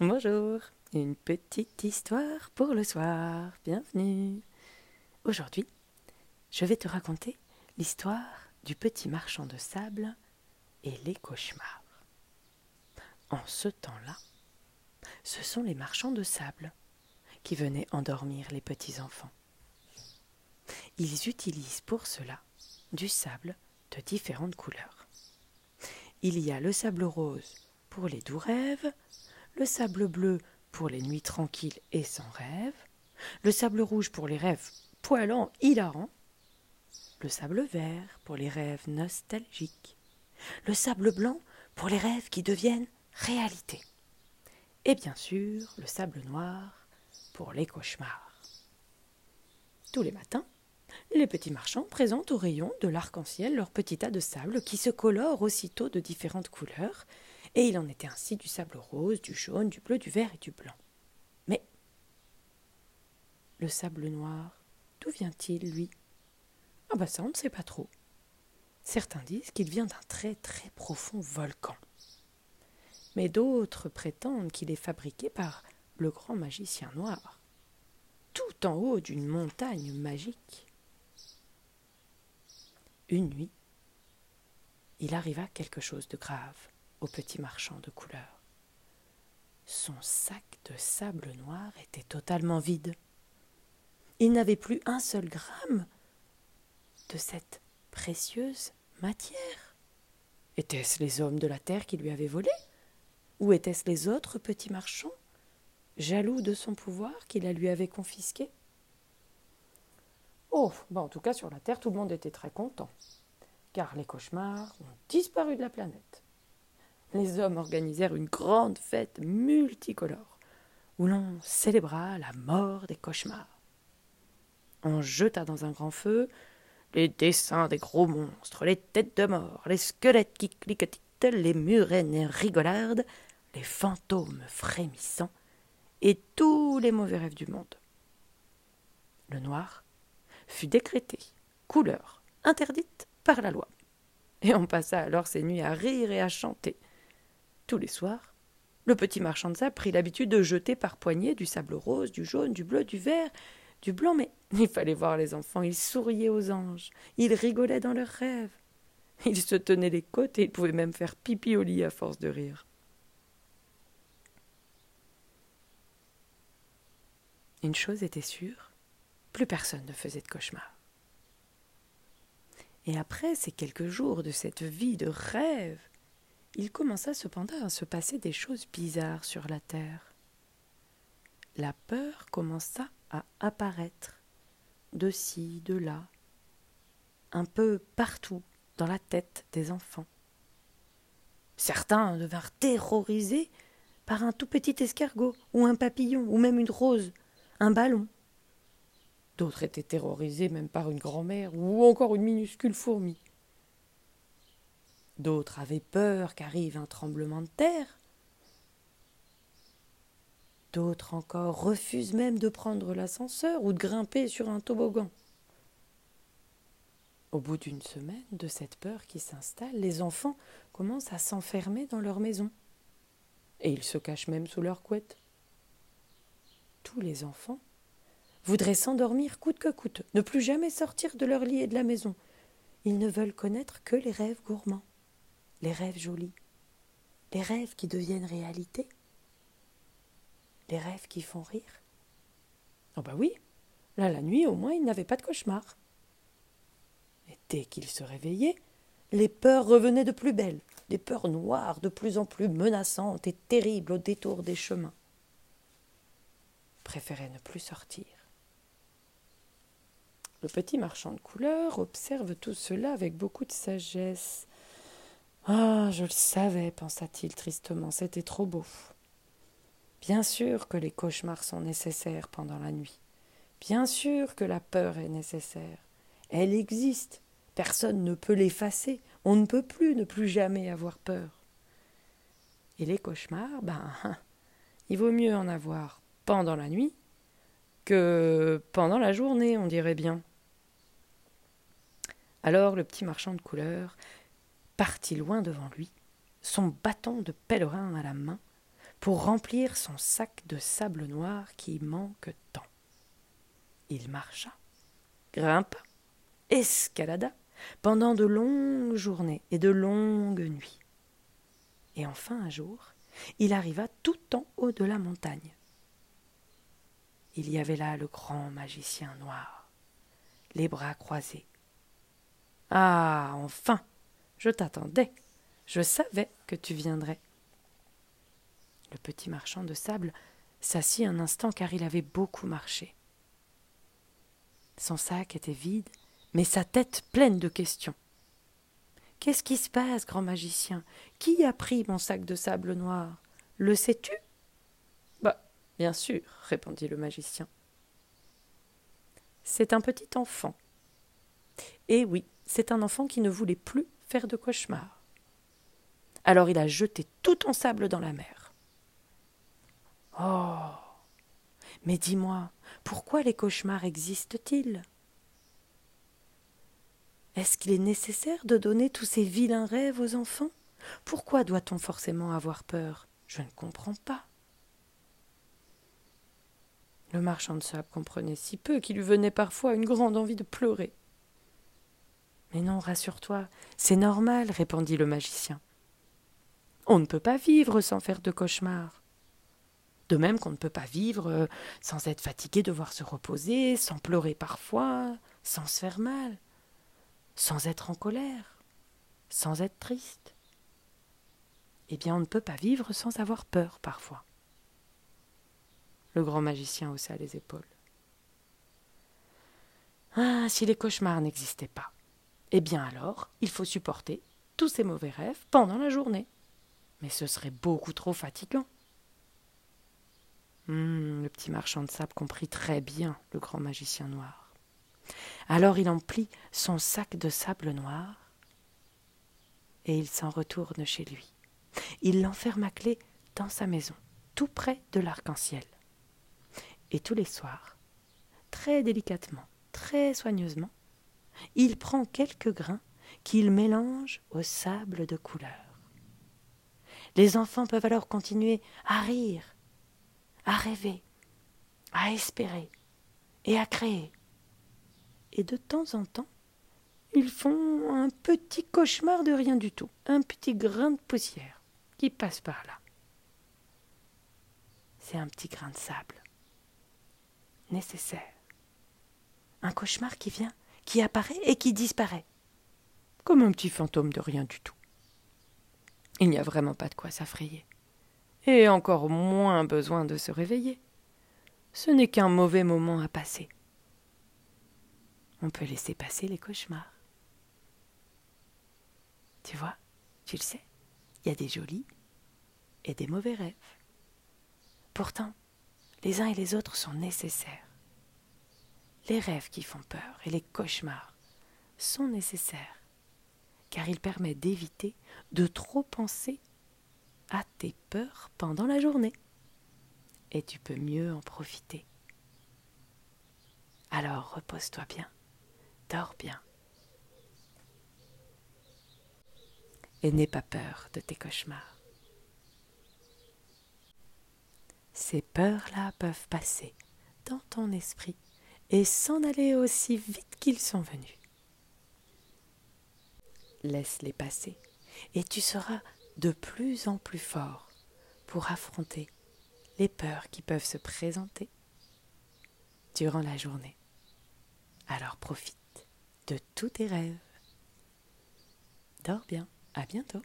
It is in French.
Bonjour, une petite histoire pour le soir. Bienvenue. Aujourd'hui, je vais te raconter l'histoire du petit marchand de sable et les cauchemars. En ce temps-là, ce sont les marchands de sable qui venaient endormir les petits enfants. Ils utilisent pour cela du sable de différentes couleurs. Il y a le sable rose pour les doux rêves, le sable bleu pour les nuits tranquilles et sans rêve, le sable rouge pour les rêves poilants, hilarants, le sable vert pour les rêves nostalgiques, le sable blanc pour les rêves qui deviennent réalité, et bien sûr le sable noir pour les cauchemars. Tous les matins, les petits marchands présentent au rayon de l'arc-en-ciel leur petit tas de sable qui se colore aussitôt de différentes couleurs et il en était ainsi du sable rose, du jaune, du bleu, du vert et du blanc. Mais le sable noir, d'où vient-il, lui? Ah bah ça, on ne sait pas trop. Certains disent qu'il vient d'un très très profond volcan. Mais d'autres prétendent qu'il est fabriqué par le grand magicien noir, tout en haut d'une montagne magique. Une nuit, il arriva quelque chose de grave au petit marchand de couleurs. Son sac de sable noir était totalement vide. Il n'avait plus un seul gramme de cette précieuse matière. Étaient-ce les hommes de la terre qui lui avaient volé? Ou étaient-ce les autres petits marchands, jaloux de son pouvoir, qui la lui avaient confisqué? Oh, bah en tout cas sur la terre, tout le monde était très content, car les cauchemars ont disparu de la planète les hommes organisèrent une grande fête multicolore, où l'on célébra la mort des cauchemars. On jeta dans un grand feu les dessins des gros monstres, les têtes de mort, les squelettes qui cliquetitent, les murennes rigolardes, les fantômes frémissants, et tous les mauvais rêves du monde. Le noir fut décrété couleur interdite par la loi. Et on passa alors ses nuits à rire et à chanter, tous les soirs, le petit marchand de sable prit l'habitude de jeter par poignées du sable rose, du jaune, du bleu, du vert, du blanc, mais il fallait voir les enfants, ils souriaient aux anges, ils rigolaient dans leurs rêves. Ils se tenaient les côtes et ils pouvaient même faire pipi au lit à force de rire. Une chose était sûre, plus personne ne faisait de cauchemar. Et après ces quelques jours de cette vie de rêve, il commença cependant à se passer des choses bizarres sur la terre. La peur commença à apparaître, de ci, de là, un peu partout dans la tête des enfants. Certains devinrent terrorisés par un tout petit escargot, ou un papillon, ou même une rose, un ballon. D'autres étaient terrorisés même par une grand-mère, ou encore une minuscule fourmi. D'autres avaient peur qu'arrive un tremblement de terre. D'autres encore refusent même de prendre l'ascenseur ou de grimper sur un toboggan. Au bout d'une semaine de cette peur qui s'installe, les enfants commencent à s'enfermer dans leur maison. Et ils se cachent même sous leur couette. Tous les enfants voudraient s'endormir coûte que coûte, ne plus jamais sortir de leur lit et de la maison. Ils ne veulent connaître que les rêves gourmands les rêves jolis, les rêves qui deviennent réalité, les rêves qui font rire. Oh bah oui, là la nuit au moins il n'avait pas de cauchemar. Et dès qu'il se réveillait, les peurs revenaient de plus belle, des peurs noires de plus en plus menaçantes et terribles au détour des chemins. Préférait ne plus sortir. Le petit marchand de couleurs observe tout cela avec beaucoup de sagesse. Ah, je le savais, pensa-t-il tristement, c'était trop beau. Bien sûr que les cauchemars sont nécessaires pendant la nuit. Bien sûr que la peur est nécessaire. Elle existe. Personne ne peut l'effacer. On ne peut plus ne plus jamais avoir peur. Et les cauchemars, ben, il vaut mieux en avoir pendant la nuit que pendant la journée, on dirait bien. Alors le petit marchand de couleurs partit loin devant lui, son bâton de pèlerin à la main, pour remplir son sac de sable noir qui manque tant. Il marcha, grimpa, escalada pendant de longues journées et de longues nuits. Et enfin un jour, il arriva tout en haut de la montagne. Il y avait là le grand magicien noir, les bras croisés. Ah. Enfin. Je t'attendais. Je savais que tu viendrais. Le petit marchand de sable s'assit un instant car il avait beaucoup marché. Son sac était vide, mais sa tête pleine de questions. Qu'est-ce qui se passe, grand magicien? Qui a pris mon sac de sable noir? Le sais-tu Bah, bien sûr, répondit le magicien. C'est un petit enfant. Eh oui, c'est un enfant qui ne voulait plus faire de cauchemars. Alors il a jeté tout ton sable dans la mer. Oh Mais dis-moi, pourquoi les cauchemars existent-ils? Est-ce qu'il est nécessaire de donner tous ces vilains rêves aux enfants? Pourquoi doit-on forcément avoir peur? Je ne comprends pas. Le marchand de sable comprenait si peu qu'il lui venait parfois une grande envie de pleurer. Mais non, rassure-toi, c'est normal, répondit le magicien. On ne peut pas vivre sans faire de cauchemars. De même qu'on ne peut pas vivre euh, sans être fatigué, devoir se reposer, sans pleurer parfois, sans se faire mal sans être en colère, sans être triste. Eh bien, on ne peut pas vivre sans avoir peur parfois. Le grand magicien haussa les épaules. Ah, si les cauchemars n'existaient pas, eh bien alors, il faut supporter tous ces mauvais rêves pendant la journée. Mais ce serait beaucoup trop fatigant. Hum, le petit marchand de sable comprit très bien le grand magicien noir. Alors il emplit son sac de sable noir et il s'en retourne chez lui. Il l'enferme à clé dans sa maison, tout près de l'arc-en-ciel. Et tous les soirs, très délicatement, très soigneusement, il prend quelques grains qu'il mélange au sable de couleur. Les enfants peuvent alors continuer à rire, à rêver, à espérer et à créer et de temps en temps, ils font un petit cauchemar de rien du tout, un petit grain de poussière qui passe par là. C'est un petit grain de sable. Nécessaire. Un cauchemar qui vient, qui apparaît et qui disparaît. Comme un petit fantôme de rien du tout. Il n'y a vraiment pas de quoi s'affrayer. Et encore moins besoin de se réveiller. Ce n'est qu'un mauvais moment à passer on peut laisser passer les cauchemars. Tu vois, tu le sais, il y a des jolis et des mauvais rêves. Pourtant, les uns et les autres sont nécessaires. Les rêves qui font peur et les cauchemars sont nécessaires, car ils permettent d'éviter de trop penser à tes peurs pendant la journée. Et tu peux mieux en profiter. Alors repose-toi bien Dors bien. Et n'aie pas peur de tes cauchemars. Ces peurs-là peuvent passer dans ton esprit et s'en aller aussi vite qu'ils sont venus. Laisse-les passer et tu seras de plus en plus fort pour affronter les peurs qui peuvent se présenter durant la journée. Alors profite de tous tes rêves. Dors bien, à bientôt.